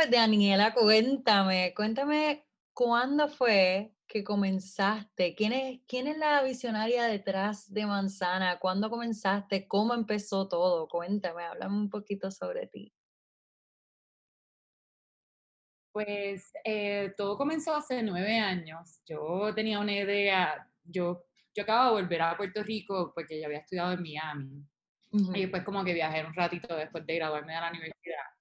pues Daniela, cuéntame, cuéntame cuándo fue que comenzaste, quién es, quién es la visionaria detrás de Manzana, cuándo comenzaste, cómo empezó todo, cuéntame, háblame un poquito sobre ti. Pues eh, todo comenzó hace nueve años. Yo tenía una idea, yo, yo acabo de volver a Puerto Rico porque ya había estudiado en Miami. Y después como que viajé un ratito después de graduarme de la universidad.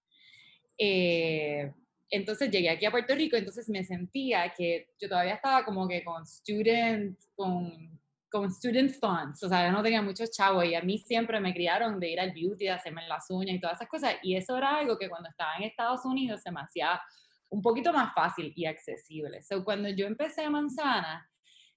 Eh, entonces llegué aquí a Puerto Rico, entonces me sentía que yo todavía estaba como que con student, con, con student funds, o sea, yo no tenía muchos chavos y a mí siempre me criaron de ir al beauty, de hacerme las uñas y todas esas cosas, y eso era algo que cuando estaba en Estados Unidos se me hacía un poquito más fácil y accesible. So, cuando yo empecé a Manzana,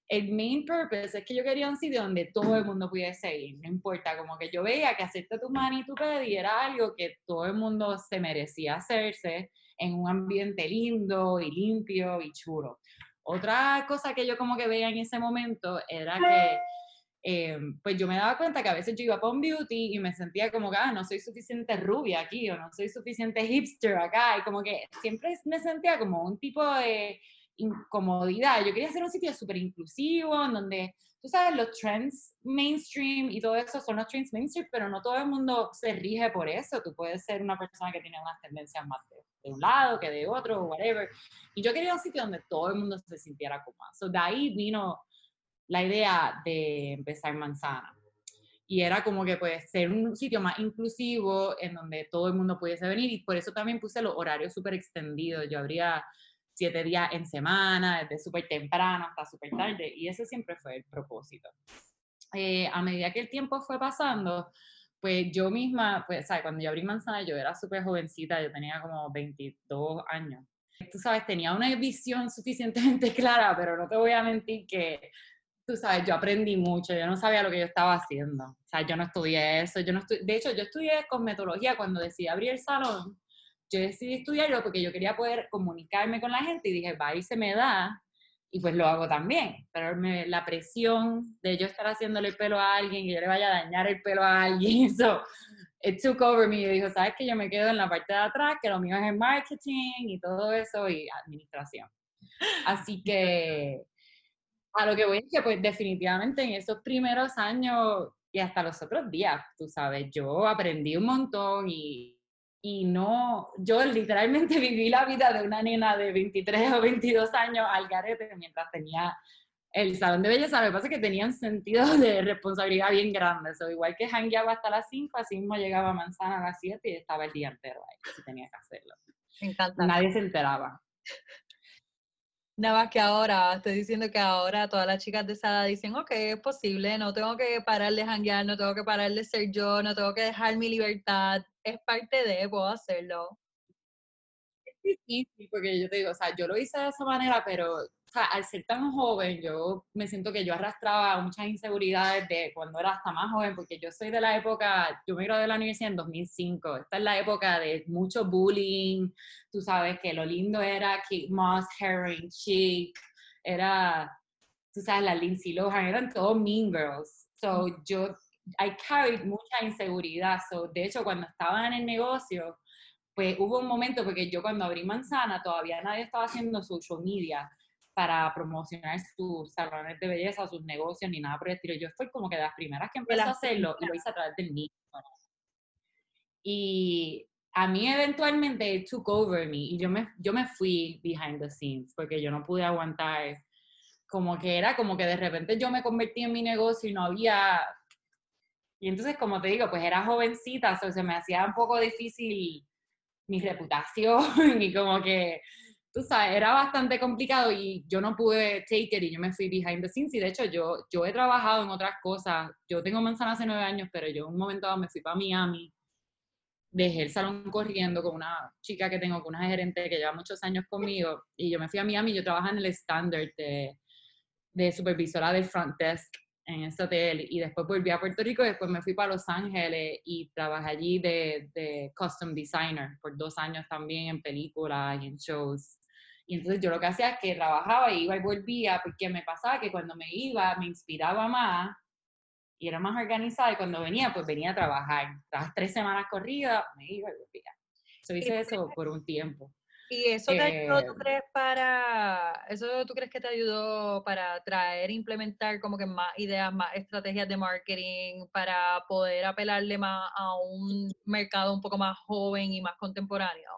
el main purpose es que yo quería un sitio donde todo el mundo pudiese ir, no importa, como que yo veía que hacerte tu mani y tu pedi era algo que todo el mundo se merecía hacerse en un ambiente lindo y limpio y chulo. Otra cosa que yo como que veía en ese momento era que eh, pues yo me daba cuenta que a veces yo iba a un beauty y me sentía como que, ah, no soy suficiente rubia aquí o no soy suficiente hipster acá y como que siempre me sentía como un tipo de incomodidad. Yo quería hacer un sitio súper inclusivo, en donde, tú sabes, los trends mainstream y todo eso son los trends mainstream, pero no todo el mundo se rige por eso. Tú puedes ser una persona que tiene unas tendencias más de, un lado que de otro, whatever. Y yo quería un sitio donde todo el mundo se sintiera cómodo. So, de ahí vino la idea de empezar Manzana. Y era como que puede ser un sitio más inclusivo en donde todo el mundo pudiese venir y por eso también puse los horarios súper extendidos. Yo habría siete días en semana, desde súper temprano hasta súper tarde, y ese siempre fue el propósito. Eh, a medida que el tiempo fue pasando, pues yo misma, pues, ¿sabes? Cuando yo abrí Manzana, yo era súper jovencita, yo tenía como 22 años. Tú sabes, tenía una visión suficientemente clara, pero no te voy a mentir que, tú sabes, yo aprendí mucho, yo no sabía lo que yo estaba haciendo. O sea, yo no estudié eso, yo no de hecho, yo estudié cosmetología cuando decidí abrir el salón yo decidí estudiarlo porque yo quería poder comunicarme con la gente y dije, va, y se me da, y pues lo hago también. Pero la presión de yo estar haciéndole el pelo a alguien, que yo le vaya a dañar el pelo a alguien, eso, it took over me. Y dijo, ¿sabes que Yo me quedo en la parte de atrás, que lo mío es el marketing y todo eso, y administración. Así que a lo que voy es que pues definitivamente en esos primeros años y hasta los otros días, tú sabes, yo aprendí un montón y y no, yo literalmente viví la vida de una nena de 23 o 22 años al garete mientras tenía el salón de belleza. Que pasa que tenía un sentido de responsabilidad bien grande. So, igual que hangueaba hasta las 5, así mismo llegaba a Manzana a las 7 y estaba el día entero ahí, si tenía que hacerlo. Me encanta. Nadie se enteraba. Nada más que ahora, estoy diciendo que ahora todas las chicas de esa edad dicen, ok, es posible, no tengo que parar de janguear, no tengo que parar de ser yo, no tengo que dejar mi libertad, es parte de, puedo hacerlo. Difícil, porque yo te digo, o sea, yo lo hice de esa manera, pero al ser tan joven, yo me siento que yo arrastraba muchas inseguridades de cuando era hasta más joven, porque yo soy de la época, yo me gradué de la universidad en 2005, esta es la época de mucho bullying, tú sabes que lo lindo era Kate Moss, Herring, Chic, era, tú sabes, la Lindsay Lohan, eran todos mean girls. So, yo, I carried mucha inseguridad. So, de hecho, cuando estaba en el negocio, pues hubo un momento, porque yo cuando abrí Manzana, todavía nadie estaba haciendo social media para promocionar sus salones de belleza, sus negocios, ni nada por el estilo. Yo fui como que de las primeras que empecé a hacerlo y lo hice a través del niño. Y a mí eventualmente took over me y yo me, yo me fui behind the scenes porque yo no pude aguantar como que era como que de repente yo me convertí en mi negocio y no había y entonces como te digo pues era jovencita o se me hacía un poco difícil mi reputación y como que tú sabes, era bastante complicado y yo no pude take it y yo me fui behind the scenes. Y de hecho yo, yo he trabajado en otras cosas, yo tengo manzana hace nueve años, pero yo un momento dado me fui para Miami, dejé el salón corriendo con una chica que tengo, con una gerente que lleva muchos años conmigo. Y yo me fui a Miami, yo trabajo en el standard de, de supervisora del front desk en ese hotel y después volví a Puerto Rico y después me fui para Los Ángeles y trabajé allí de, de custom designer por dos años también en películas y en shows. Y entonces yo lo que hacía es que trabajaba, iba y volvía, porque me pasaba que cuando me iba me inspiraba más y era más organizada y cuando venía, pues venía a trabajar. Las tres semanas corridas, me iba y volvía. Yo hice eso por un tiempo. ¿Y eso te ayudó, tú eh crees, para, eso tú crees que te ayudó para traer, implementar como que más ideas, más estrategias de marketing, para poder apelarle más a un mercado un poco más joven y más contemporáneo?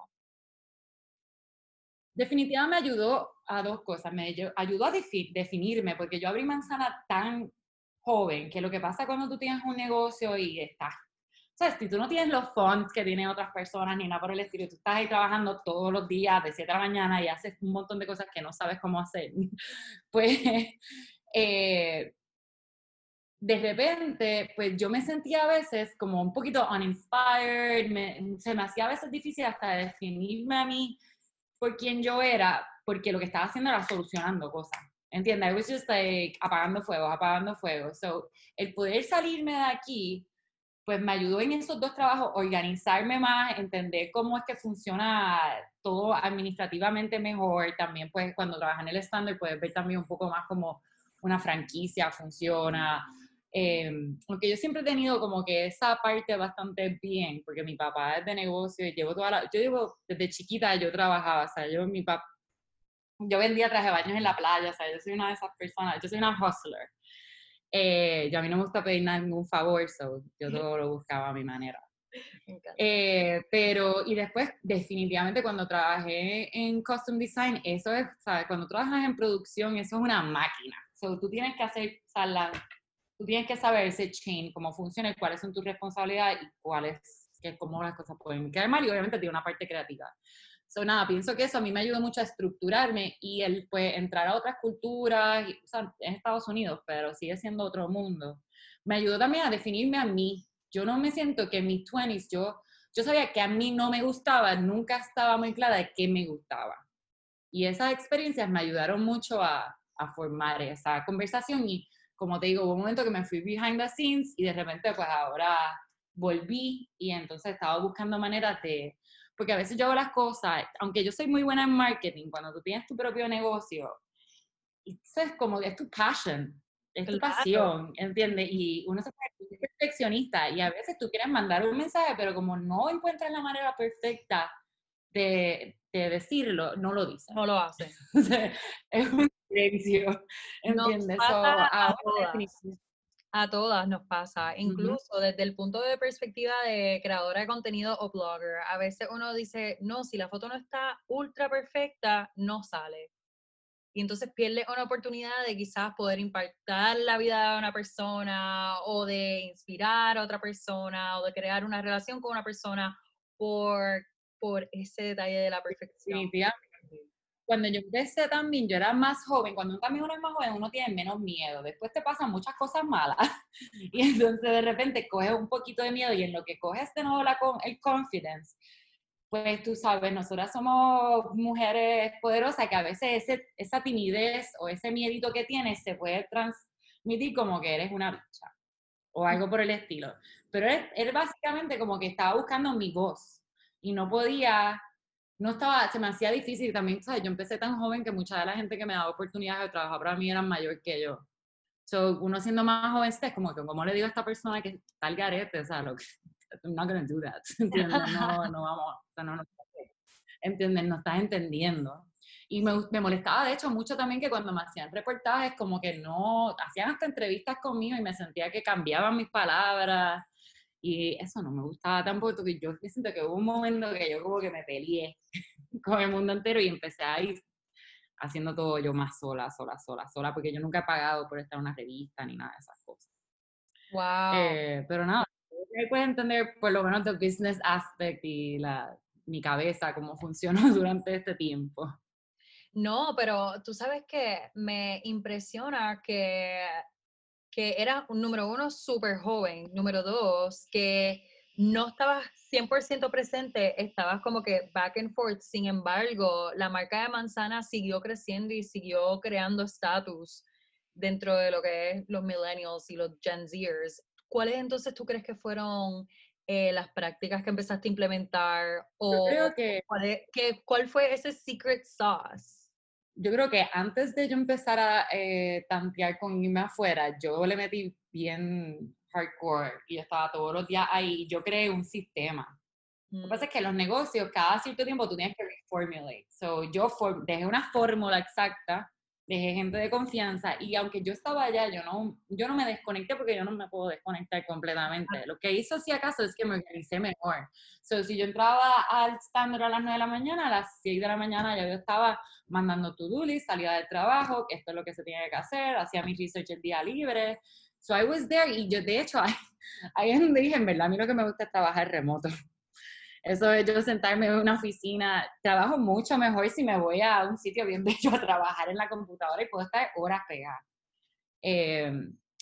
Definitivamente me ayudó a dos cosas. Me ayudó a definirme, porque yo abrí manzana tan joven que lo que pasa cuando tú tienes un negocio y estás sea, si tú no tienes los funds que tienen otras personas ni nada por el estilo, tú estás ahí trabajando todos los días de 7 de la mañana y haces un montón de cosas que no sabes cómo hacer, pues eh, de repente, pues yo me sentía a veces como un poquito uninspired, se me hacía a veces difícil hasta definirme a mí por quién yo era, porque lo que estaba haciendo era solucionando cosas. ¿Entiendes? I was just like apagando fuegos, apagando fuegos. So, el poder salirme de aquí pues me ayudó en esos dos trabajos organizarme más, entender cómo es que funciona todo administrativamente mejor. También, pues, cuando trabajas en el estándar, puedes ver también un poco más como una franquicia funciona. Eh, aunque yo siempre he tenido como que esa parte bastante bien, porque mi papá es de negocio y llevo toda la, yo llevo desde chiquita yo trabajaba, o sea, yo mi papá, yo vendía traje baños en la playa, o sea, yo soy una de esas personas, yo soy una hustler. Eh, yo a mí no me gusta pedir ningún favor, so yo todo lo buscaba a mi manera. Eh, pero, y después, definitivamente, cuando trabajé en Custom Design, eso es, ¿sabes? Cuando trabajas en producción, eso es una máquina. So, tú tienes que hacer, tú tienes que saber ese chain, cómo funciona, cuáles son tus responsabilidades y cuáles, que, cómo las cosas pueden quedar mal, y obviamente tiene una parte creativa. So, nada, pienso que eso a mí me ayuda mucho a estructurarme y el pues entrar a otras culturas, o sea, en Estados Unidos, pero sigue siendo otro mundo. Me ayudó también a definirme a mí. Yo no me siento que en mis 20s yo, yo sabía que a mí no me gustaba, nunca estaba muy clara de qué me gustaba. Y esas experiencias me ayudaron mucho a, a formar esa conversación y como te digo, hubo un momento que me fui behind the scenes y de repente pues ahora volví y entonces estaba buscando maneras de porque a veces yo hago las cosas, aunque yo soy muy buena en marketing, cuando tú tienes tu propio negocio, eso es como, es tu passion, es tu pasión, ¿entiendes? Y uno se puede perfeccionista y a veces tú quieres mandar un mensaje, pero como no encuentras la manera perfecta de, de decirlo, no lo dices. No lo hace. es un silencio, ¿entiendes? A todas nos pasa, incluso desde el punto de perspectiva de creadora de contenido o blogger. A veces uno dice, no, si la foto no está ultra perfecta, no sale. Y entonces pierde una oportunidad de quizás poder impactar la vida de una persona o de inspirar a otra persona o de crear una relación con una persona por, por ese detalle de la perfección cuando yo empecé también, yo era más joven, cuando uno también uno es más joven, uno tiene menos miedo, después te pasan muchas cosas malas y entonces de repente coges un poquito de miedo y en lo que coges de nuevo la, el confidence, pues tú sabes, nosotras somos mujeres poderosas que a veces ese, esa timidez o ese miedito que tienes se puede transmitir como que eres una bicha o algo por el estilo. Pero él, él básicamente como que estaba buscando mi voz y no podía no estaba, se me hacía difícil también, ¿sabes? Yo empecé tan joven que mucha de la gente que me daba oportunidades de trabajar para mí eran mayor que yo. So, uno siendo más joven, es como que, como le digo a esta persona que está al garete? O sea, lo I'm not gonna do that, ¿entiendes? No, no vamos, no, no, ¿entiendes? No estás entendiendo. Y me, me, molestaba, de hecho, mucho también que cuando me hacían reportajes, como que no, hacían hasta entrevistas conmigo y me sentía que cambiaban mis palabras y eso no me gustaba tampoco, porque yo siento que hubo un momento que yo como que me peleé con el mundo entero y empecé a ir haciendo todo yo más sola, sola, sola, sola, porque yo nunca he pagado por estar en una revista ni nada de esas cosas. Wow. Eh, pero nada, puedes entender por lo menos el business aspect y la, mi cabeza, cómo funcionó durante este tiempo. No, pero tú sabes que me impresiona que que era un número uno súper joven, número dos, que no estabas 100% presente, estabas como que back and forth, sin embargo, la marca de manzana siguió creciendo y siguió creando estatus dentro de lo que es los millennials y los Gen Zers. ¿Cuáles entonces tú crees que fueron eh, las prácticas que empezaste a implementar? O creo que... ¿cuál, ¿Cuál fue ese secret sauce? Yo creo que antes de yo empezar a eh, tantear con irme afuera, yo le metí bien hardcore y yo estaba todos los días ahí yo creé un sistema. Lo que pasa es mm. que los negocios, cada cierto tiempo tú tienes que formulate. So, yo dejé una fórmula exacta dejé gente de confianza y aunque yo estaba allá, yo no, yo no me desconecté porque yo no me puedo desconectar completamente. Lo que hizo si acaso es que me organicé mejor. So, si yo entraba al estándar a las 9 de la mañana, a las 6 de la mañana ya yo estaba mandando to-do list, salía del trabajo, que esto es lo que se tiene que hacer, hacía mi research el día libre. So I was there y yo de hecho ahí es donde dije, en verdad, a mí lo que me gusta es trabajar remoto. Eso de yo sentarme en una oficina, trabajo mucho mejor si me voy a un sitio bien bello a trabajar en la computadora y puedo estar horas pegada. Eh,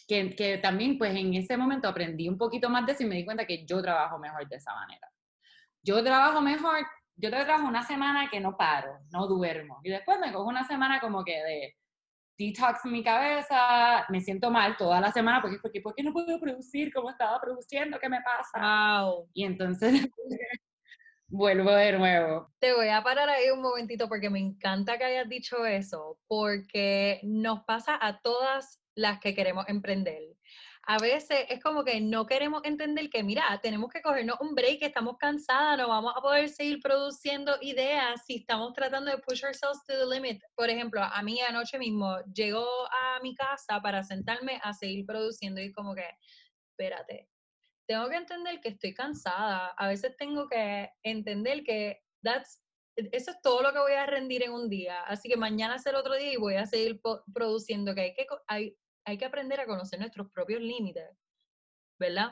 que, que, también, pues en ese momento aprendí un poquito más de eso y me di cuenta que yo trabajo mejor de esa manera. Yo trabajo mejor, yo trabajo una semana que no paro, no duermo. Y después me cojo una semana como que de detox mi cabeza, me siento mal toda la semana porque, porque ¿por qué no puedo producir como estaba produciendo? ¿Qué me pasa? Wow. Y entonces vuelvo de nuevo. Te voy a parar ahí un momentito porque me encanta que hayas dicho eso, porque nos pasa a todas las que queremos emprender. A veces es como que no queremos entender que, mira, tenemos que cogernos un break, estamos cansadas, no vamos a poder seguir produciendo ideas si estamos tratando de push ourselves to the limit. Por ejemplo, a mí anoche mismo llegó a mi casa para sentarme a seguir produciendo y como que, espérate, tengo que entender que estoy cansada. A veces tengo que entender que that's, eso es todo lo que voy a rendir en un día. Así que mañana el otro día y voy a seguir produciendo. Que hay, que hay, hay que aprender a conocer nuestros propios límites, ¿verdad?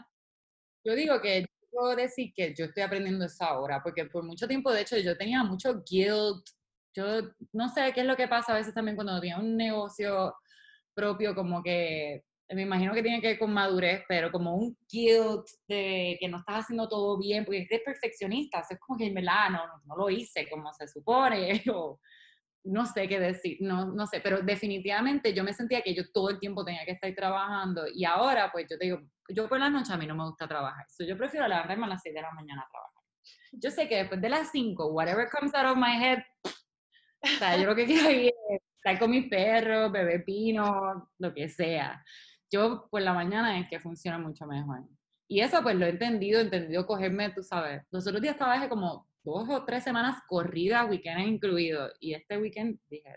Yo digo que puedo decir que yo estoy aprendiendo eso ahora, porque por mucho tiempo, de hecho, yo tenía mucho guilt. Yo no sé qué es lo que pasa a veces también cuando tenía un negocio propio, como que me imagino que tiene que ver con madurez, pero como un guilt de que no estás haciendo todo bien, porque eres perfeccionista, es como que en verdad no, no, lo hice como se supone, o no sé qué decir, no, no sé, pero definitivamente yo me sentía que yo todo el tiempo tenía que estar trabajando y ahora pues yo te digo, yo por la noche a mí no me gusta trabajar, yo prefiero levantarme a las 6 de la mañana a trabajar. Yo sé que después de las 5, whatever comes out of my head, o sea, yo lo que quiero es estar con mis perros, beber pino, lo que sea yo por la mañana es que funciona mucho mejor. Y eso pues lo he entendido, he entendido cogerme, tú sabes, los otros días trabajé como dos o tres semanas corridas, weekends incluidos, y este weekend dije,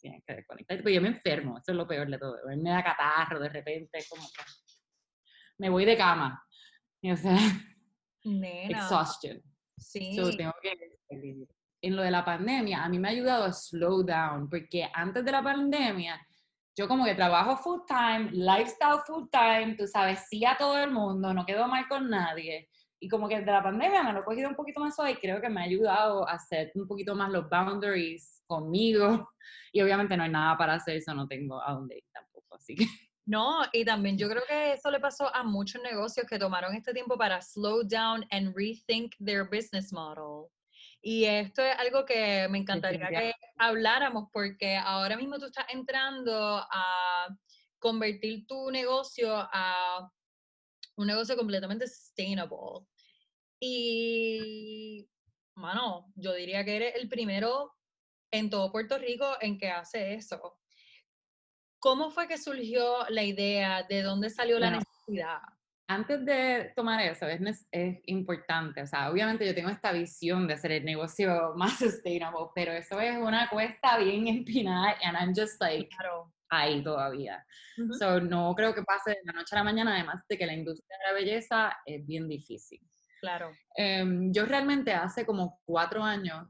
tienes que desconectar, pues yo me enfermo, eso es lo peor de todo, me da catarro de repente, como que me voy de cama, y, o sea, exhaustion. Sí. tengo que en lo de la pandemia, a mí me ha ayudado a slow down, porque antes de la pandemia, yo como que trabajo full time, lifestyle full time, tú sabes, sí a todo el mundo, no quedo mal con nadie. Y como que desde la pandemia me lo he cogido un poquito más suave y creo que me ha ayudado a hacer un poquito más los boundaries conmigo. Y obviamente no hay nada para hacer eso, no tengo a dónde ir tampoco, así. No, y también yo creo que eso le pasó a muchos negocios que tomaron este tiempo para slow down and rethink their business model. Y esto es algo que me encantaría que habláramos porque ahora mismo tú estás entrando a convertir tu negocio a un negocio completamente sustainable. Y, mano, yo diría que eres el primero en todo Puerto Rico en que hace eso. ¿Cómo fue que surgió la idea? ¿De dónde salió la necesidad? Antes de tomar eso, es, es, importante, o sea, obviamente yo tengo esta visión de hacer el negocio más sustainable, pero eso es una cuesta bien empinada and I'm just like ahí todavía. So, no creo que pase de la noche a la mañana, además de que la industria de la belleza es bien difícil. Claro. Em, yo realmente hace como cuatro años,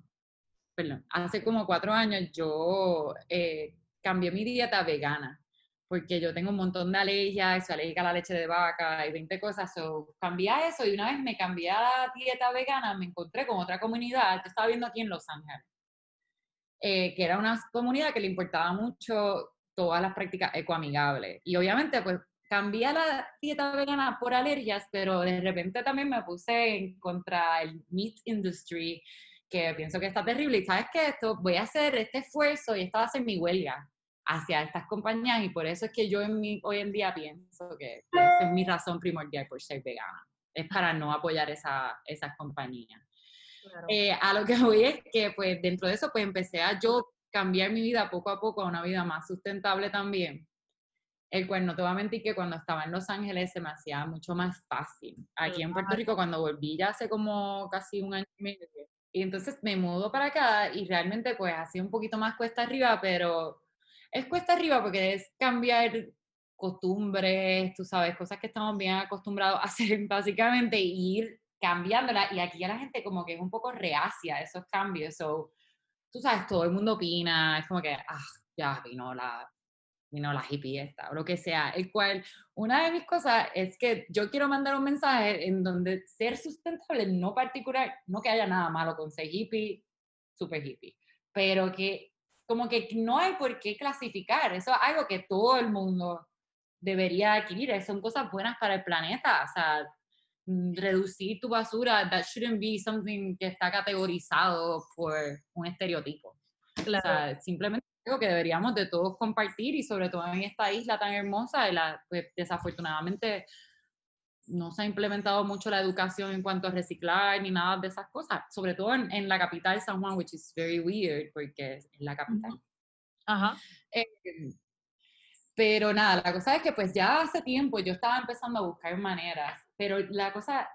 perdón, hace como cuatro años yo eh, cambié mi dieta vegana porque yo tengo un montón de alergias, soy alérgica a la leche de vaca y 20 cosas, so, cambié eso y una vez me cambié a la dieta vegana, me encontré con otra comunidad, yo estaba viendo aquí en Los Ángeles, eh, que era una comunidad que le importaba mucho todas las prácticas ecoamigables. Y obviamente, pues cambié a la dieta vegana por alergias, pero de repente también me puse en contra el meat industry, que pienso que está terrible. Y sabes que esto, voy a hacer este esfuerzo y esta va a ser mi huelga hacia estas compañías y por eso es que yo en mi, hoy en día pienso que esa es mi razón primordial por ser vegana, es para no apoyar esa, esas compañías. Eh, a lo que voy es que pues dentro de eso pues empecé a yo cambiar mi vida poco a poco a una vida más sustentable también. El cual no te voy a mentir que cuando estaba en Los Ángeles se me hacía mucho más fácil. Aquí en Puerto Rico cuando volví ya hace como casi un año y medio, Y entonces me mudo para acá y realmente pues ha sido un poquito más cuesta arriba, pero es cuesta arriba porque es cambiar costumbres, tú sabes, cosas que estamos bien acostumbrados a hacer básicamente, ir cambiándola. Y aquí ya la gente como que es un poco reacia a esos cambios. So, tú sabes, todo el mundo opina, es como que, ah, ya vino la, vino la hippie esta, o lo que sea. El cual, una de mis cosas es que yo quiero mandar un mensaje en donde ser sustentable no particular, no que haya nada malo con ser hippie, super hippie, pero que como que no hay por qué clasificar, eso es algo que todo el mundo debería adquirir, son cosas buenas para el planeta, o sea, mm, reducir tu basura, that shouldn't be something que está categorizado por un estereotipo. O sea, simplemente algo que deberíamos de todos compartir y sobre todo en esta isla tan hermosa, la, pues, desafortunadamente no se ha implementado mucho la educación en cuanto a reciclar ni nada de esas cosas, sobre todo en, en la capital San Juan, which is very weird porque es la capital. Ajá. Eh, pero nada, la cosa es que pues ya hace tiempo yo estaba empezando a buscar maneras, pero la cosa,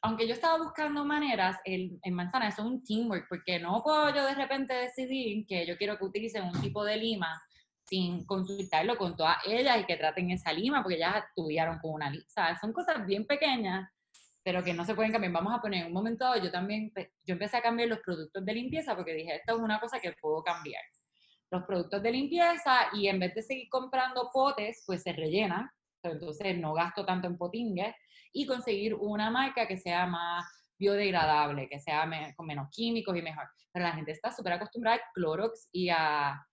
aunque yo estaba buscando maneras, el, en Manzana eso es un teamwork, porque no puedo yo de repente decidir que yo quiero que utilicen un tipo de lima sin consultarlo con todas ellas y que traten esa lima, porque ya estuvieron con una lima. Son cosas bien pequeñas, pero que no se pueden cambiar. Vamos a poner un momento, yo también, yo empecé a cambiar los productos de limpieza porque dije, esto es una cosa que puedo cambiar los productos de limpieza y en vez de seguir comprando potes, pues se rellenan, entonces no gasto tanto en potingues y conseguir una marca que sea más biodegradable, que sea con menos químicos y mejor. Pero la gente está súper acostumbrada al Clorox y, a,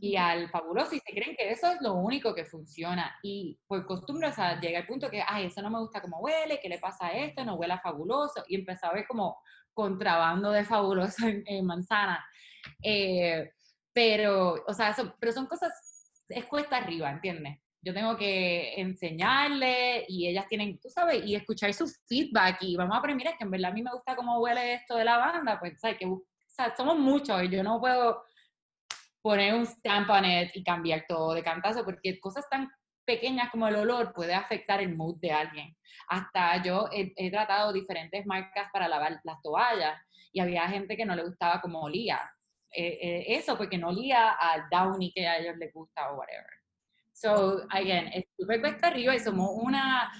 y al fabuloso y se creen que eso es lo único que funciona. Y por costumbre, o sea, llega el punto que, ay, eso no me gusta cómo huele, ¿qué le pasa a esto? No huele a fabuloso. Y empezaba a ver como contrabando de fabuloso en, manzana. Eh, pero, o sea, pero son cosas, es cuesta arriba, ¿entiendes? Yo tengo que enseñarle y ellas tienen, tú sabes, y escuchar su feedback y vamos a aprender, es que en verdad a mí me gusta cómo huele esto de la banda, pues, ¿sabes? Que, somos muchos y yo no puedo poner un stamp on it y cambiar todo de cantazo porque cosas tan pequeñas como el olor puede afectar el mood de alguien. Hasta yo he, he, tratado diferentes marcas para lavar las toallas y había gente que no le gustaba cómo olía. Eh, eh, eso porque no olía al downy que a ellos les gusta o whatever. So, again, es súper cuesta arriba y somos una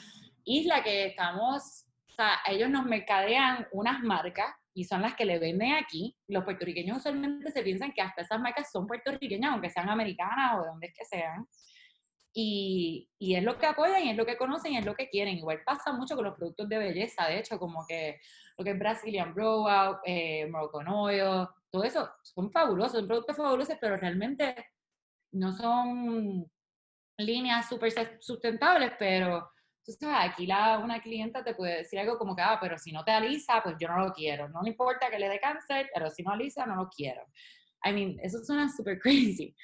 isla que estamos, o sea, ellos nos mercadean unas marcas y son las que le venden aquí. Los puertorriqueños usualmente se piensan que hasta esas marcas son puertorriqueñas, aunque sean americanas o de donde es que sean. Y, y, es lo que apoyan, y es lo que conocen, y es lo que quieren. Igual pasa mucho con los productos de belleza, de hecho, como que lo que es Brazilian Blowout, eh, Moroccan Oil, todo eso son fabulosos, son productos fabulosos, pero realmente no son líneas súper sustentables, pero tú sabes, aquí la, una clienta te puede decir algo como que, ah, pero si no te alisa, pues yo no lo quiero. No me importa que le dé cáncer, pero si no alisa, no lo quiero. I mean, eso suena súper crazy,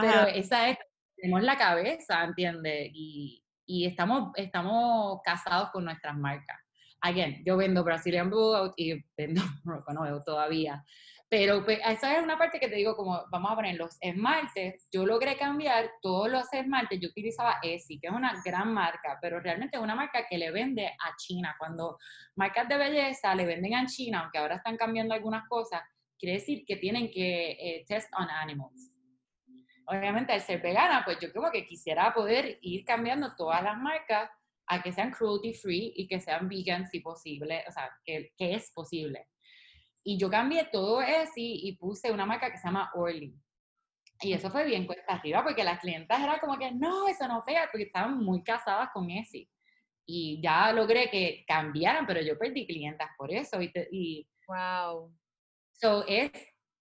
pero esa es, tenemos la cabeza, ¿entiendes? Y, y estamos, estamos casados con nuestras marcas. Again, yo vendo Brazilian Blue y vendo Rocono todavía, pero pues, esa es una parte que te digo, como vamos a poner los esmaltes, yo logré cambiar todos los esmaltes, yo utilizaba ESI, que es una gran marca, pero realmente es una marca que le vende a China. Cuando marcas de belleza le venden a China, aunque ahora están cambiando algunas cosas, quiere decir que tienen que eh, test on animals. Obviamente al ser vegana, pues yo creo que quisiera poder ir cambiando todas las marcas a que sean cruelty free y que sean vegan si posible, o sea, que, que es posible. Y yo cambié todo eso y puse una marca que se llama Orly. Y eso fue bien cuesta arriba porque las clientas eran como que, no, eso no pega, porque estaban muy casadas con ese. Y ya logré que cambiaran, pero yo perdí clientas por eso. Y, y wow. So es,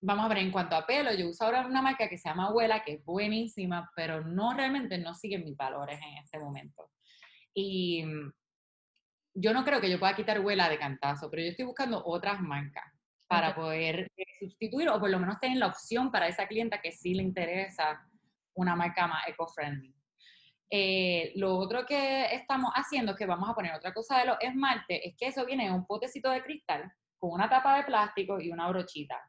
vamos a ver, en cuanto a pelo, yo uso ahora una marca que se llama Abuela, que es buenísima, pero no realmente no sigue mis valores en este momento. Y mm, yo no creo que yo pueda quitar Abuela de cantazo, pero yo estoy buscando otras marcas para poder eh, sustituir o por lo menos tener la opción para esa clienta que sí le interesa una marca más eco-friendly. Eh, lo otro que estamos haciendo, que vamos a poner otra cosa de los esmaltes, es que eso viene en un potecito de cristal con una tapa de plástico y una brochita.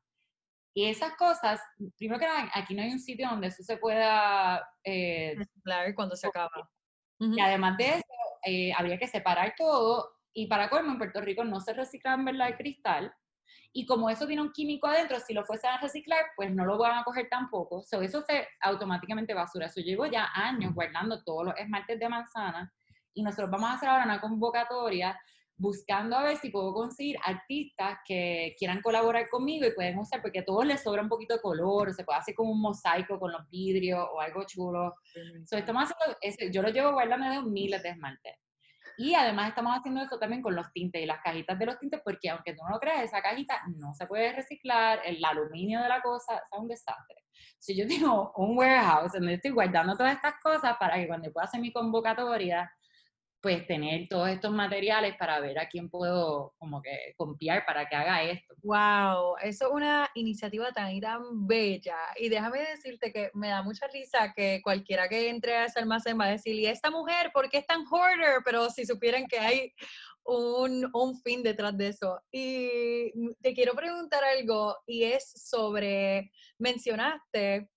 Y esas cosas, primero que nada, aquí no hay un sitio donde eso se pueda... Eh, cuando se acaba. Y además de eso, eh, habría que separar todo. Y para colmo, en Puerto Rico no se recicla en verdad el cristal. Y como eso tiene un químico adentro, si lo fuese a reciclar, pues no lo van a coger tampoco. So, eso se automáticamente basura. So, yo llevo ya años guardando todos los esmaltes de manzana y nosotros vamos a hacer ahora una convocatoria buscando a ver si puedo conseguir artistas que quieran colaborar conmigo y pueden usar, porque a todos les sobra un poquito de color, o se puede hacer como un mosaico con los vidrios o algo chulo. So, estamos haciendo, yo lo llevo guardando de miles de esmaltes. Y además estamos haciendo eso también con los tintes y las cajitas de los tintes, porque aunque tú no lo creas, esa cajita no se puede reciclar, el aluminio de la cosa es un desastre. Si yo tengo un warehouse donde estoy guardando todas estas cosas para que cuando pueda hacer mi convocatoria, pues tener todos estos materiales para ver a quién puedo como que confiar para que haga esto. Wow, eso es una iniciativa tan bella. Y déjame decirte que me da mucha risa que cualquiera que entre a ese almacén va a decir, ¿y esta mujer por qué es tan hoarder? Pero si supieran que hay un, un fin detrás de eso. Y te quiero preguntar algo y es sobre, mencionaste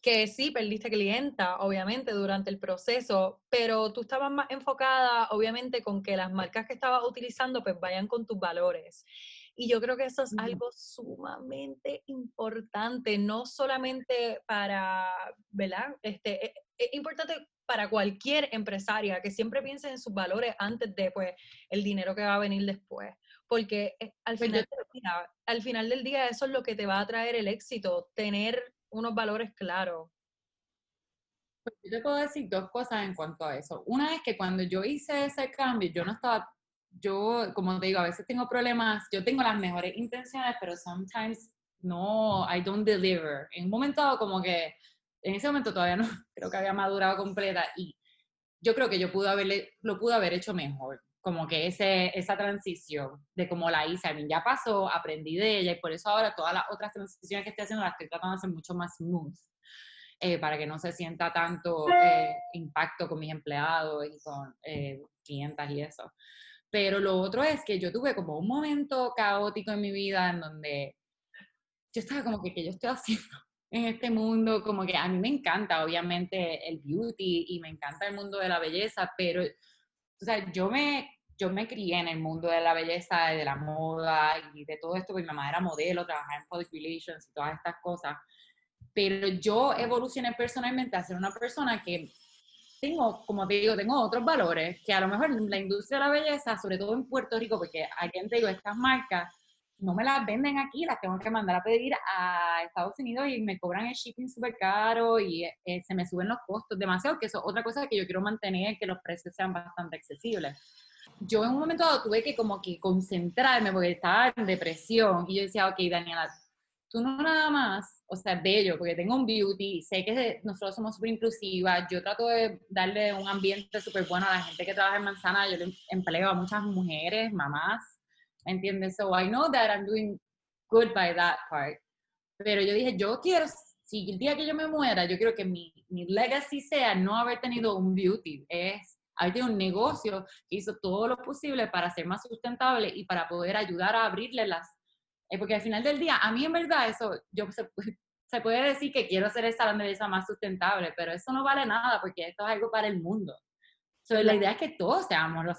que sí, perdiste clienta, obviamente, durante el proceso, pero tú estabas más enfocada, obviamente, con que las marcas que estabas utilizando, pues vayan con tus valores. Y yo creo que eso es algo sumamente importante, no solamente para, ¿verdad? Este, es, e, importante para cualquier empresaria que siempre piense en sus valores antes de, pues, el dinero que va a venir después. Porque eh, al pues final, del día, al final del día eso es lo que te va a traer el éxito, tener unos valores claros. Pues yo te puedo decir dos cosas en cuanto a eso. Una es que cuando yo hice ese cambio, yo no estaba, yo, como te digo, a veces tengo problemas, yo tengo las mejores intenciones, pero sometimes no, I don't deliver. En un momento como que, en ese momento todavía no, creo que había madurado completa y yo creo que yo pude haberle, lo pude haber hecho mejor como que ese, esa transición de cómo la hice, a mí ya pasó, aprendí de ella y por eso ahora todas las otras transiciones que estoy haciendo las estoy tratando de hacer mucho más smooth, eh, para que no se sienta tanto eh, impacto con mis empleados y con eh, clientas y eso. Pero lo otro es que yo tuve como un momento caótico en mi vida en donde yo estaba como que, ¿qué yo estoy haciendo? en este mundo, como que a mí me encanta obviamente el beauty y me encanta el mundo de la belleza, pero o sea, yo me, yo me crié en el mundo de la belleza, de la moda y de todo esto, porque mi mamá era modelo, trabajaba en public relations y todas estas cosas. Pero yo evolucioné personalmente a ser una persona que tengo, como te digo, tengo otros valores que a lo mejor la industria de la belleza, sobre todo en Puerto Rico, porque aquí te digo, estas marcas no me las venden aquí, las tengo que mandar a pedir a Estados Unidos y me cobran el shipping súper caro y eh, se me suben los costos demasiado, que eso es otra cosa que yo quiero mantener, que los precios sean bastante accesibles. Yo en un momento dado tuve que como que concentrarme porque estaba en depresión y yo decía, ok, Daniela, tú no nada más, o sea, bello, porque tengo un beauty, sé que nosotros somos súper inclusivas, yo trato de darle un ambiente súper bueno a la gente que trabaja en Manzana, yo le empleo a muchas mujeres, mamás, ¿entiendes? So I know that I'm doing good by that part. Pero yo dije, yo quiero, si el día que yo me muera, yo quiero que mi, mi legacy sea no haber tenido un beauty, es haber tenido un negocio que hizo todo lo posible para ser más sustentable y para poder ayudar a abrirle las... Eh, porque al final del día, a mí en verdad eso, yo se, se puede decir que quiero hacer el salón de belleza más sustentable, pero eso no vale nada porque esto es algo para el mundo la idea es que todos seamos los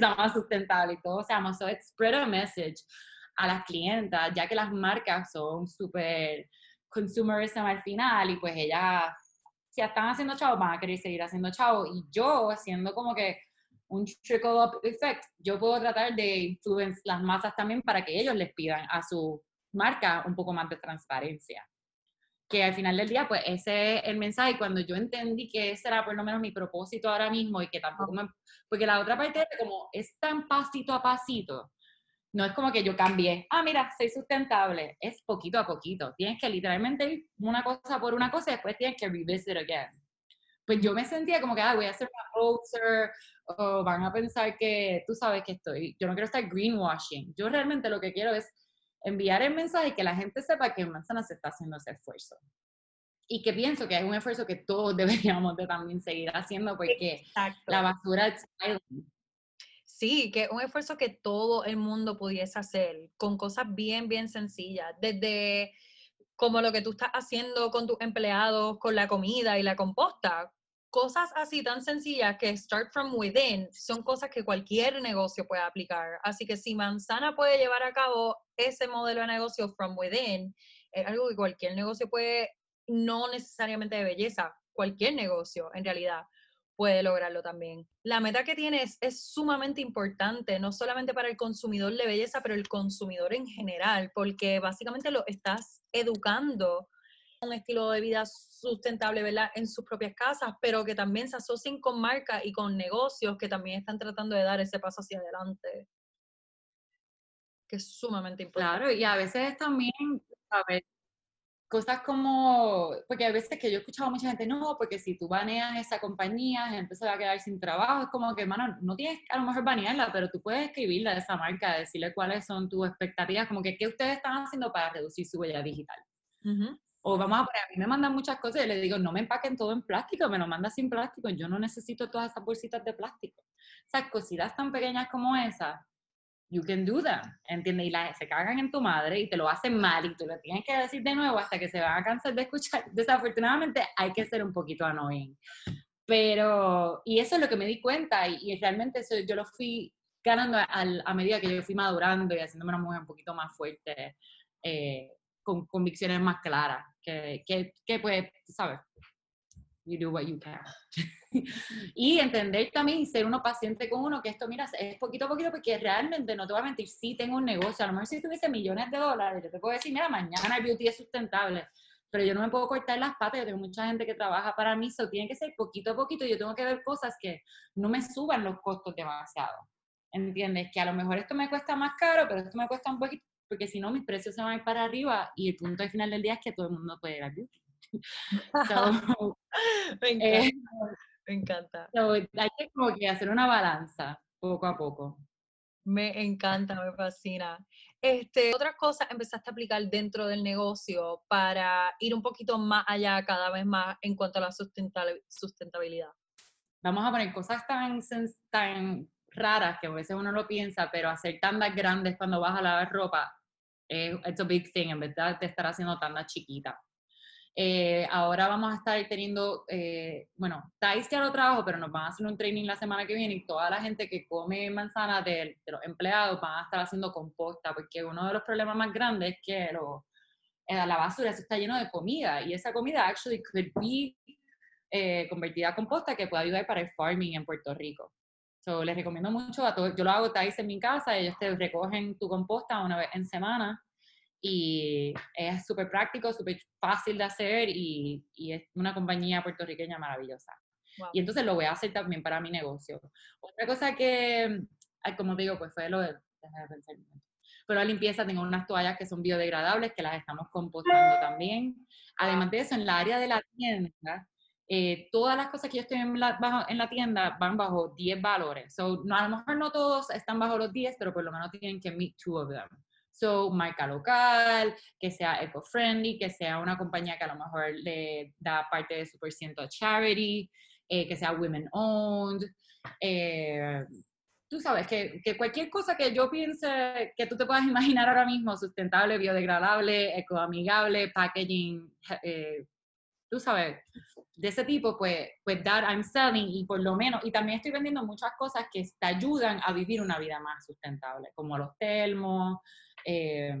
más sustentables y todos seamos, so spread a message a las clientas, ya que las marcas son súper consumerism al final y pues ellas, si están haciendo chavo, van a querer seguir haciendo chavo. Y yo, haciendo como que un trickle up effect, yo puedo tratar de influenciar las masas también para que ellos les pidan a su marca un poco más de transparencia que al final del día, pues ese es el mensaje. Y cuando yo entendí que ese era por lo menos mi propósito ahora mismo y que tampoco me... Porque la otra parte es como es tan pasito a pasito. No es como que yo cambié, ah, mira, soy sustentable. Es poquito a poquito. Tienes que literalmente ir una cosa por una cosa y después tienes que revisit again. Pues yo me sentía como que, ah, voy a hacer una poster o van a pensar que tú sabes que estoy. Yo no quiero estar greenwashing. Yo realmente lo que quiero es enviar el mensaje y que la gente sepa que en Manzana se está haciendo ese esfuerzo. Y que pienso que es un esfuerzo que todos deberíamos de también seguir haciendo porque la basura es Sí, que es un esfuerzo que todo el mundo pudiese hacer con cosas bien, bien sencillas. Desde como lo que tú estás haciendo con tus empleados, con la comida y la composta. Cosas así tan sencillas que start from within son cosas que cualquier negocio puede aplicar. Así que si Manzana puede llevar a cabo ese modelo de negocio from within, es algo que cualquier negocio puede, no necesariamente de belleza, cualquier negocio en realidad puede lograrlo también. La meta que tienes es sumamente importante, no solamente para el consumidor de belleza, pero el consumidor en general, porque básicamente lo estás educando un estilo de vida sustentable, ¿verdad? En sus propias casas, pero que también se asocien con marcas y con negocios que también están tratando de dar ese paso hacia adelante. Que es sumamente importante. Claro, y a veces también, ¿sabes? Cosas como, porque a veces que yo he escuchado a mucha gente, no, porque si tú baneas esa compañía, la gente se va a quedar sin trabajo. Es como que, hermano, no tienes a lo mejor banearla, pero tú puedes escribirle a esa marca, decirle cuáles son tus expectativas, como que qué ustedes están haciendo para reducir su huella digital. O vamos a poner, a mí me mandan muchas cosas y le digo, no me empaquen todo en plástico, me lo manda sin plástico, yo no necesito todas esas bolsitas de plástico. O sea, cositas tan pequeñas como esas, you can do them, ¿entiendes? Y la, se cagan en tu madre y te lo hacen mal y tú le tienes que decir de nuevo hasta que se van a cansar de escuchar. Desafortunadamente hay que ser un poquito annoying. Pero, y eso es lo que me di cuenta y, realmente eso yo lo fui ganando a, a, medida que yo fui madurando y haciéndome una mujer un poquito más fuerte. Eh, con convicciones más claras, que, que, que pues, sabes, you do what you can. y entender también y ser uno paciente con uno, que esto, mira, es poquito a poquito, porque realmente, no te voy a mentir, sí tengo un negocio, a lo mejor si tuviese millones de dólares, yo te puedo decir, mira, mañana el beauty es sustentable, pero yo no me puedo cortar las patas, yo tengo mucha gente que trabaja para mí, eso tiene que ser poquito a poquito, yo tengo que ver cosas que no me suban los costos demasiado. ¿Entiendes? Que a lo mejor esto me cuesta más caro, pero esto me cuesta un poquito porque si no mis precios se van a ir para arriba y el punto al final del día es que todo el mundo puede ir al beauty. me eh. Me encanta. hay que como que hacer una balanza poco a poco. Me encanta, me fascina. Este, otras cosas empezaste a aplicar dentro del negocio para ir un poquito más allá cada vez más en cuanto a la sustentabilidad. Vamos a poner cosas tan, tan raras que a veces uno lo piensa, pero hacer tandas grandes cuando vas a lavar ropa es it's a big thing en vez de estar haciendo tandas chiquitas. Eh, ahora vamos a estar teniendo, eh, bueno, Thais ya lo trabajo, pero nos van a hacer un training la semana que viene y toda la gente que come manzana de, los empleados van a estar haciendo composta, porque uno de los problemas más grandes es que lo, eh, la basura se está lleno de comida y esa comida actually could be convertida a composta que puede ayudar para el farming en Puerto Rico. So, les recomiendo mucho a todos. Yo lo hago Thais en mi casa, ellos te recogen tu composta una vez en semana y es súper práctico, súper fácil de hacer y, y, es una compañía puertorriqueña maravillosa. Y entonces lo voy a hacer también para mi negocio. Otra cosa que, como te digo, pues fue lo de, pero la limpieza tengo unas toallas que son biodegradables que las estamos compostando también. Además de eso, en la área de la tienda, eh, todas las cosas que yo estoy en la, bajo, en la tienda van bajo 10 valores. So, no, a lo mejor no todos están bajo los 10, pero por lo menos tienen que meet two of them. So, marca local, que sea eco-friendly, que sea una compañía que a lo mejor le da parte de su por ciento a charity, eh, que sea women-owned. Eh, tú sabes, que, que, cualquier cosa que yo piense que tú te puedas imaginar ahora mismo, sustentable, biodegradable, ecoamigable, packaging, tú sabes, de ese tipo, pues, pues dar, I'm selling y por lo menos, y también estoy vendiendo muchas cosas que te ayudan a vivir una vida más sustentable, como los termos eh,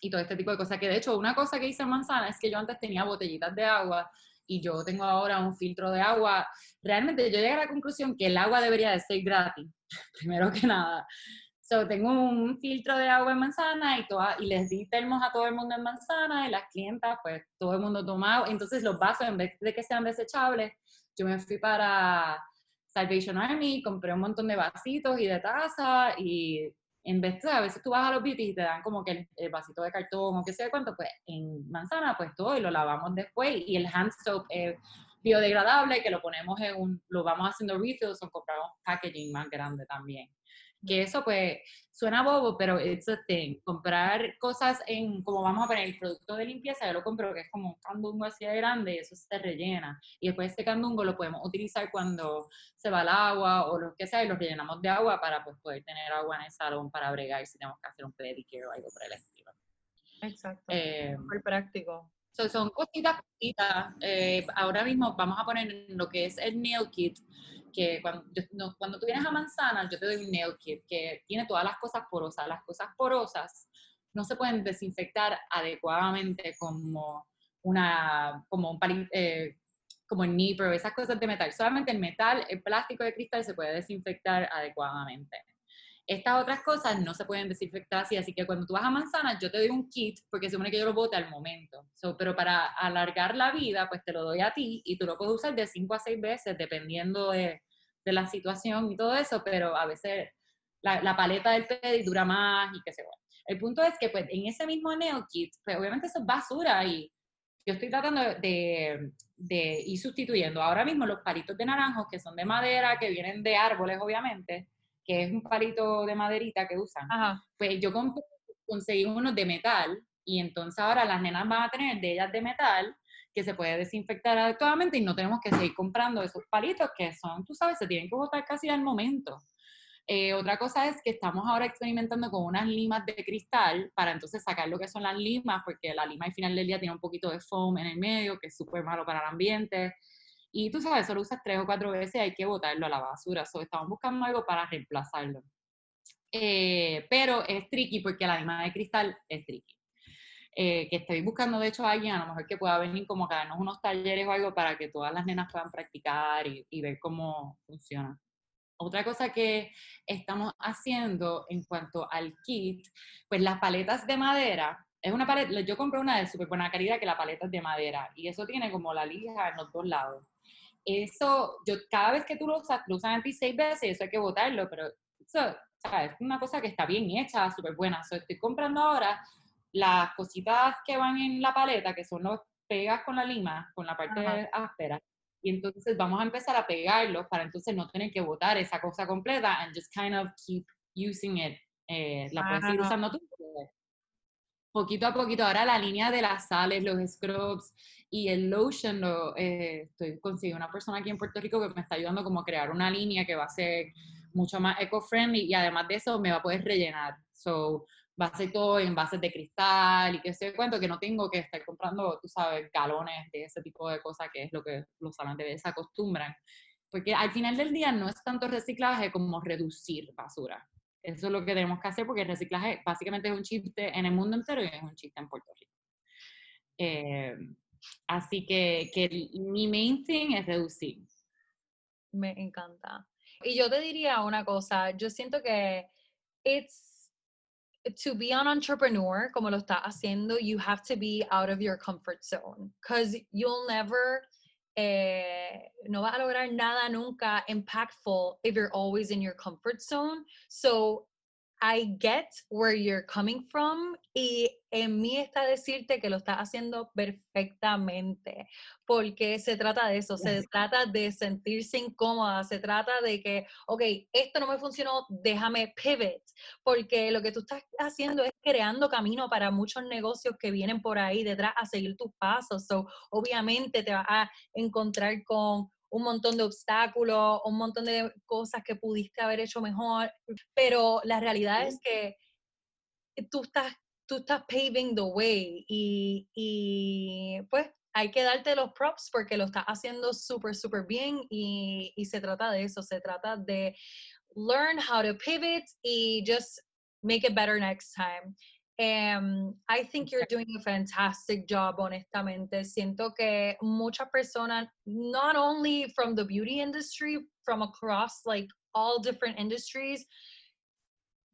y todo este tipo de cosas. Que de hecho, una cosa que hice en Manzana es que yo antes tenía botellitas de agua y yo tengo ahora un filtro de agua. Realmente yo llegué a la conclusión que el agua debería de ser gratis, primero que nada. So, tengo un filtro de agua en manzana y, toda, y les di termos a todo el mundo en manzana y las clientas, pues todo el mundo tomaba. Entonces los vasos, en vez de que sean desechables, yo me fui para Salvation Army, compré un montón de vasitos y de tazas y en vez de, a veces tú vas a los beauty y te dan como que el, vasito de cartón o qué sé cuánto, pues en manzana, pues todo y lo lavamos después y el hand soap es biodegradable que lo ponemos en un, lo vamos haciendo refills o compramos packaging más grande también que eso pues suena bobo, pero it's a thing. Comprar cosas en, como vamos a poner el producto de limpieza, yo lo compro que es como un candungo así de grande, eso se rellena. Y después este candungo lo podemos utilizar cuando se va el agua o lo que sea, y lo rellenamos de agua para pues, poder tener agua en el salón para bregar si tenemos que hacer un pedicure o algo por el estilo. Exacto. Eh, Muy práctico. son cositas, cositas. Eh, ahora mismo vamos a poner lo que es el nail kit que cuando, cuando tú vienes a Manzana, yo te doy un nail kit que tiene todas las cosas porosas. Las cosas porosas no se pueden desinfectar adecuadamente como una, como un eh, como el nipro, esas cosas de metal. Solamente el metal, el plástico de cristal se puede desinfectar adecuadamente. Estas otras cosas no se pueden desinfectar así, así que cuando tú vas a manzanas, yo te doy un kit porque supone que yo lo bote al momento. pero para alargar la vida, pues te lo doy a ti y tú lo puedes usar de 5 a 6 veces dependiendo de, de, la situación y todo eso, pero a veces la, la paleta del pedi dura más y qué sé yo. El punto es que pues en ese mismo Neo Kit, pues obviamente eso es basura y yo estoy tratando de, de, ir sustituyendo ahora mismo los palitos de naranjos que son de madera, que vienen de árboles, obviamente, que es un palito de maderita que usan. Pues yo conseguí unos de metal y entonces ahora las nenas van a tener de ellas de metal que se puede desinfectar adecuadamente y no tenemos que seguir comprando esos palitos que son, tú sabes, se tienen que botar casi al momento. Eh, otra cosa es que estamos ahora experimentando con unas limas de cristal para entonces sacar lo que son las limas, porque la lima al final del día tiene un poquito de foam en el medio, que es súper malo para el ambiente. Y tú sabes, solo usas tres o cuatro veces y hay que botarlo a la basura. So, estamos buscando algo para reemplazarlo. Eh, pero es tricky porque la lima de cristal es tricky. Eh, que estoy buscando, de hecho, a alguien a lo mejor que pueda venir como a darnos unos talleres o algo para que todas las nenas puedan practicar y, y ver cómo funciona. Otra cosa que estamos haciendo en cuanto al kit, pues las paletas de madera, es una paleta, yo compré una de súper buena calidad que la paleta es de madera y eso tiene como la lija en los dos lados. Eso, yo cada vez que tú lo usas, lo usas en ti seis veces eso hay que botarlo, pero eso, es una cosa que está bien hecha, súper buena. estoy comprando ahora las cositas que van en la paleta, que son los pegas con la lima, con la parte áspera, y entonces vamos a empezar a pegarlos para entonces no tener que botar esa cosa completa and just kind of keep using it. Eh, la puedes ir usando tú. Poquito a poquito, ahora la línea de las sales, los scrubs y el lotion, lo, eh, estoy consiguiendo una persona aquí en Puerto Rico que me está ayudando como a crear una línea que va a ser mucho más eco-friendly y además de eso me va a poder rellenar. So, va a ser todo en bases de cristal y que se cuento que no tengo que estar comprando, tú sabes, galones de ese tipo de cosas que es lo que los salones de belleza acostumbran. Porque al final del día no es tanto reciclaje como reducir basura. Eso es lo que tenemos que hacer porque el reciclaje básicamente es un chiste en el mundo entero y es un chiste en Puerto Rico. Eh, así que, que mi main thing es reducir. Me encanta. Y yo te diría una cosa, yo siento que it's to be an entrepreneur, como lo está haciendo, you have to be out of your comfort zone because you'll never, eh, no va a lograr nada nunca impactful if you're always in your comfort zone. So I get where you're coming from y en mí está decirte que lo estás haciendo perfectamente, porque se trata de eso, se trata de sentirse incómoda, se trata de que, ok, esto no me funcionó, déjame pivot, porque lo que tú estás haciendo es creando camino para muchos negocios que vienen por ahí detrás a seguir tus pasos. So, obviamente te vas a encontrar con un montón de obstáculos, un montón de cosas que pudiste haber hecho mejor, pero la realidad es que tú estás, tú estás paving the way y, y pues hay que darte los props porque lo estás haciendo súper, súper bien y, y, se trata de eso, se trata de learn how to pivot y just make it better next time. Um, I think you're doing a fantastic job, honestamente. Siento que muchas personas, not only from the beauty industry, from across like all different industries,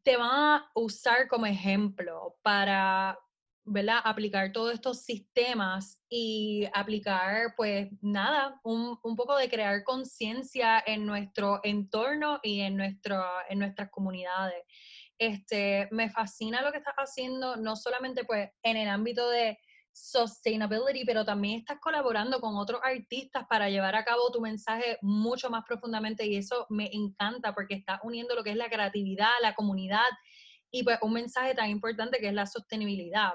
te van a usar como ejemplo para, ¿verdad? Aplicar todos estos sistemas y aplicar, pues nada, un, un poco de crear conciencia en nuestro entorno y en, nuestro, en nuestras comunidades. Este, me fascina lo que estás haciendo, no solamente pues en el ámbito de sustainability, pero también estás colaborando con otros artistas para llevar a cabo tu mensaje mucho más profundamente y eso me encanta porque estás uniendo lo que es la creatividad, la comunidad y pues un mensaje tan importante que es la sostenibilidad.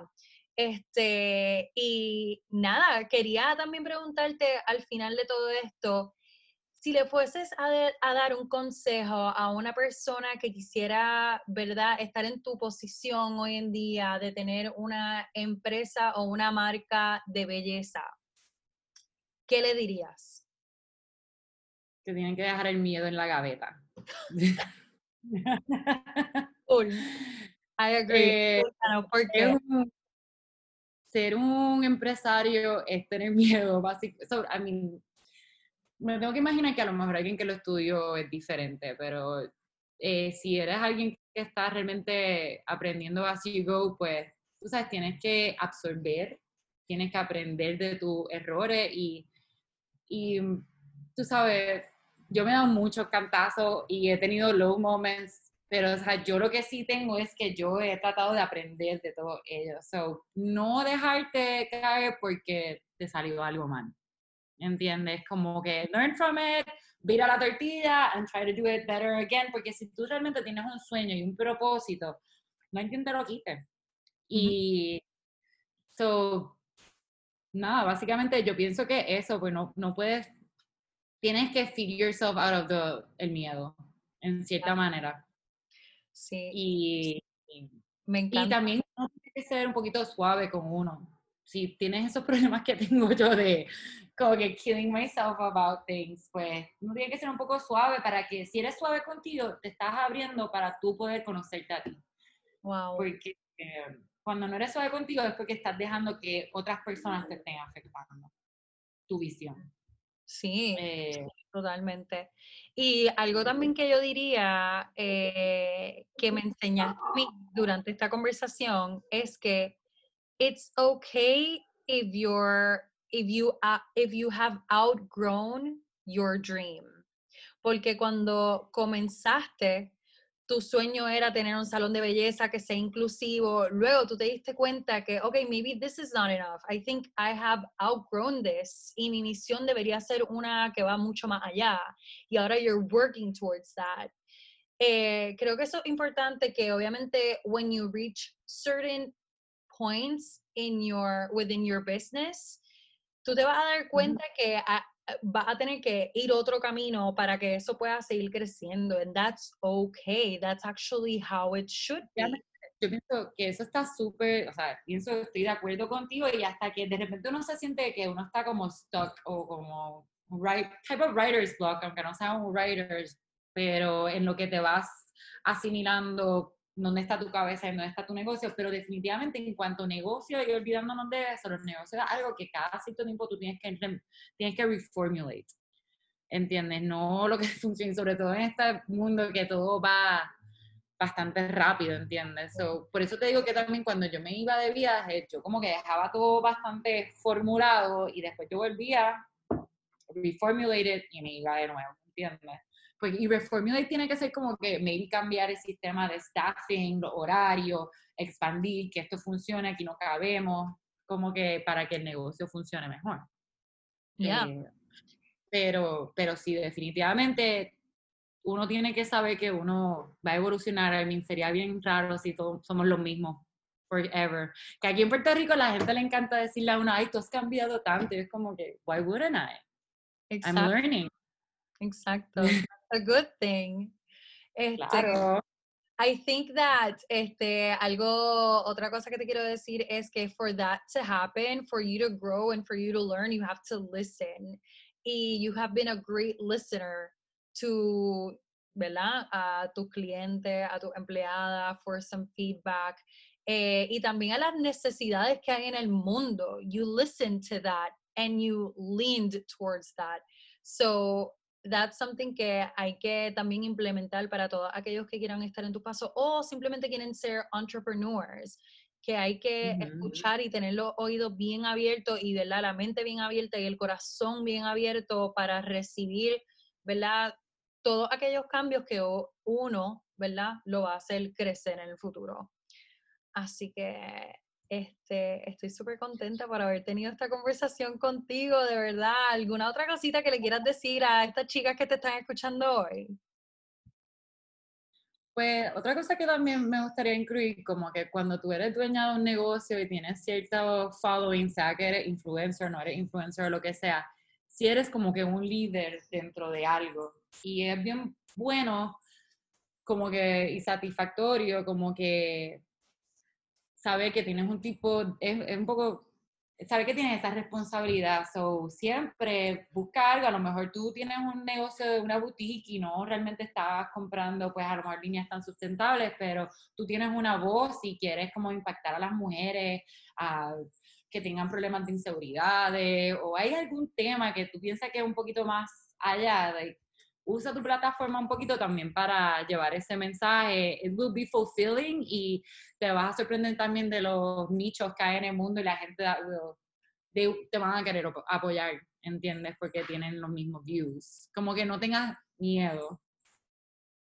Este, y nada, quería también preguntarte al final de todo esto, si le fueses a, dar un consejo a una persona que quisiera, ¿verdad?, estar en tu posición hoy en día de tener una empresa o una marca de belleza, ¿qué le dirías? Que tienen que dejar el miedo en la gaveta. I agree. Eh, ser un empresario es tener miedo, básicamente. I mean, me tengo que imaginar que a lo mejor alguien que lo estudió es diferente, pero eh, si eres alguien que está realmente aprendiendo as you go, pues tú sabes, tienes que absorber, tienes que aprender de tus errores y, y tú sabes, yo me he dado muchos cantazos y he tenido low moments, pero o sea, yo lo que sí tengo es que yo he tratado de aprender de todo ello. So, no dejarte caer porque te salió algo mal. ¿Entiendes? Como que learn from it, vira la tortilla and try to do it better again, porque si tú realmente tienes un sueño y un propósito, no hay quien te lo quite. Y so, nada, básicamente yo pienso que eso, pues no, no puedes, tienes que figure yourself out of the, el miedo, en cierta manera. Sí. Y, Me encanta. y también tienes que ser un poquito suave con uno. Si tienes esos problemas que tengo yo de como que killing myself about things, pues uno tiene que ser un poco suave para que si eres suave contigo, te estás abriendo para tú poder conocerte a ti. Wow. Porque eh, cuando no eres suave contigo es porque estás dejando que otras personas te estén afectando tu visión. Sí, eh, totalmente. Y algo también que yo diría eh, que me enseñaste a mí durante esta conversación es que it's okay if you're if you if you have outgrown your dream. Porque cuando comenzaste tu sueño era tener un salón de belleza que sea inclusivo, luego tú te diste cuenta que, ok, maybe this is not enough. I think I have outgrown this. Y mi misión debería ser una que va mucho más allá. Y ahora you're working towards that. Eh, creo que eso es importante que obviamente when you reach certain points in your, within your business, tú te vas a dar cuenta que vas a tener que ir otro camino para que eso pueda seguir creciendo. And that's okay. That's actually how it should be. Yo pienso que eso está súper, o sea, pienso, estoy de acuerdo contigo y hasta que de repente uno se siente que uno está como stuck o como right, type of writer's block, aunque no sea un writer's, pero en lo que te vas asimilando dónde está tu cabeza y dónde está tu negocio, pero definitivamente en cuanto negocio, y olvidándonos de eso, los negocios es algo que cada cierto tiempo tú tienes que, tienes que reformulate, ¿entiendes? No lo que funciona, sobre todo en este mundo que todo va bastante rápido, ¿entiendes? por eso te digo que también cuando yo me iba de viaje, yo como que dejaba todo bastante formulado y después yo volvía, reformulate y me iba de nuevo, ¿entiendes? Pues, y Reformulate tiene que ser como que maybe cambiar el sistema de staffing, horario, expandir, que esto funcione, aquí no cabemos, como que para que el negocio funcione mejor. Eh, pero, pero sí, definitivamente uno tiene que saber que uno va a evolucionar. A mí sería bien raro si todos somos los mismos forever. Que aquí en Puerto Rico la gente le encanta decirle a uno, ay, tú has cambiado tanto. Y es como que, why wouldn't I? I'm learning. Exacto. a good thing. Este, claro. I think that este, algo, otra cosa que te quiero decir es que for that to happen, for you to grow and for you to learn, you have to listen. Y you have been a great listener to, ¿verdad? A tu cliente, a tu empleada, for some feedback. Eh, y también a las necesidades que hay en el mundo. You listened to that and you leaned towards that. So that's something que hay que también implementar para todos aquellos que quieran estar en tu paso o simplemente quieren ser entrepreneurs, que hay que escuchar y tener los oídos bien abiertos y ¿verdad? la mente bien abierta y el corazón bien abierto para recibir ¿verdad? todos aquellos cambios que uno ¿verdad? lo va a hacer crecer en el futuro. Así que este, estoy súper contenta por haber tenido esta conversación contigo, de verdad. ¿Alguna otra cosita que le quieras decir a estas chicas que te están escuchando hoy? Pues otra cosa que también me gustaría incluir, como que cuando tú eres dueña de un negocio y tienes cierto following, sea que eres influencer, no eres influencer o lo que sea, si eres como que un líder dentro de algo y es bien bueno como que y satisfactorio como que saber que tienes un tipo, es, un poco sabe que tienes esa responsabilidad, so siempre busca algo, a lo mejor tú tienes un negocio de una boutique y no realmente estás comprando pues a líneas tan sustentables, pero tú tienes una voz y quieres como impactar a las mujeres, a que tengan problemas de inseguridades o hay algún tema que tú piensas que es un poquito más allá de usa tu plataforma un poquito también para llevar ese mensaje. It will be fulfilling y te vas a sorprender también de los nichos que hay en el mundo y la gente te van a querer apoyar, ¿entiendes? Porque tienen los mismos views. Como que no tengas miedo.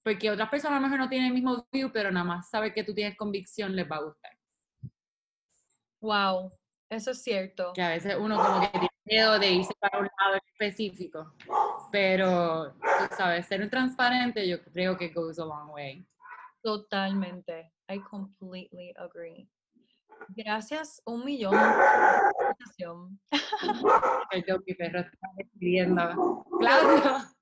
Porque otras personas a lo mejor no tienen el mismo view, pero nada más saber que tú tienes convicción les va a gustar. Wow, eso es cierto. Que a veces uno como que tiene miedo de irse para un lado específico. Pero, sabes, ser transparente yo creo que goes a long way. Totalmente. I completely agree. Gracias un millón por mi perro está escribiendo. Claro.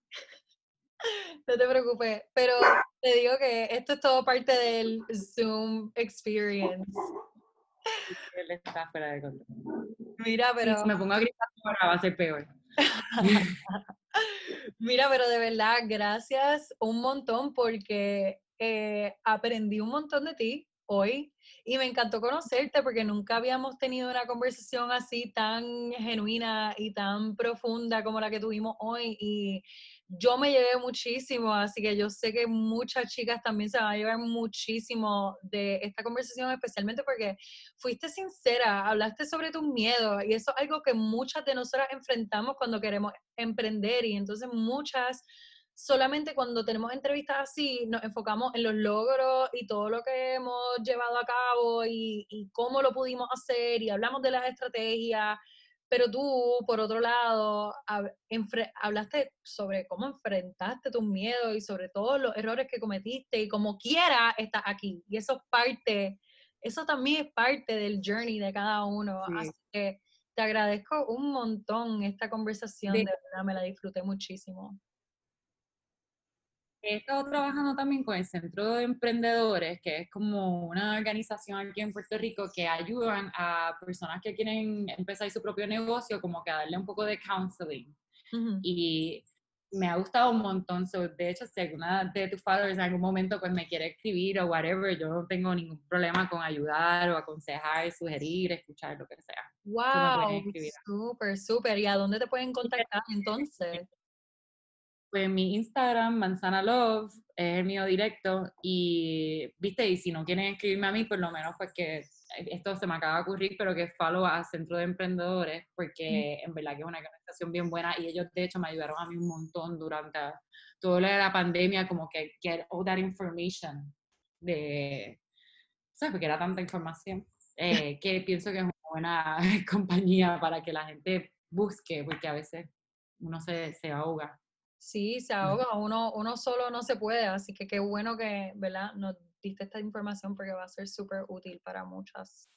No te preocupes, pero te digo que esto es todo parte del Zoom experience. Él está fuera de control. Mira, pero. Si me pongo a gritar ahora va a ser peor. Mira, pero de verdad, gracias un montón porque eh, aprendí un montón de ti hoy y me encantó conocerte porque nunca habíamos tenido una conversación así tan genuina y tan profunda como la que tuvimos hoy y yo me llevé muchísimo, así que yo sé que muchas chicas también se van a llevar muchísimo de esta conversación, especialmente porque fuiste sincera, hablaste sobre tus miedos y eso es algo que muchas de nosotras enfrentamos cuando queremos emprender y entonces muchas solamente cuando tenemos entrevistas así nos enfocamos en los logros y todo lo que hemos llevado a cabo y, y cómo lo pudimos hacer y hablamos de las estrategias pero tú, por otro lado, hablaste sobre cómo enfrentaste tus miedos y sobre todos los errores que cometiste y como quiera estás aquí. Y eso es parte, eso también es parte del journey de cada uno. Así que te agradezco un montón esta conversación, de verdad me la disfruté muchísimo. He estado trabajando también con el Centro de Emprendedores, que es como una organización aquí en Puerto Rico que ayudan a personas que quieren empezar su propio negocio, como que a darle un poco de counseling. Y me ha gustado un montón. de hecho, si alguna de tus followers en algún momento pues me quiere escribir o whatever, yo no tengo ningún problema con ayudar o aconsejar, sugerir, escuchar, lo que sea. ¡Wow! Súper, súper. ¿Y a dónde te pueden contactar entonces? Pues mi Instagram, Manzana Love, es el mío directo y, viste, y si no quieren escribirme a mí, por lo menos pues que esto se me acaba de ocurrir, pero que follow a Centro de Emprendedores, porque en verdad que es una organización bien buena y ellos de hecho me ayudaron a mí un montón durante toda la pandemia, como que get all that information de, ¿sabes? Porque era tanta información, eh, que pienso que es una buena compañía para que la gente busque, porque a veces uno se, se ahoga. Sí, se ahoga, uno, uno solo no se puede, así que qué bueno que, ¿verdad? Nos diste esta información porque va a ser súper útil para muchas.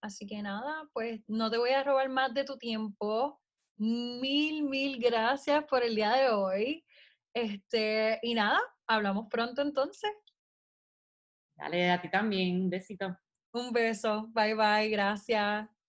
Así que nada, pues no te voy a robar más de tu tiempo. Mil, mil gracias por el día de hoy. Este, y nada, hablamos pronto entonces. Dale, a ti también, un besito. Un beso, bye bye, gracias.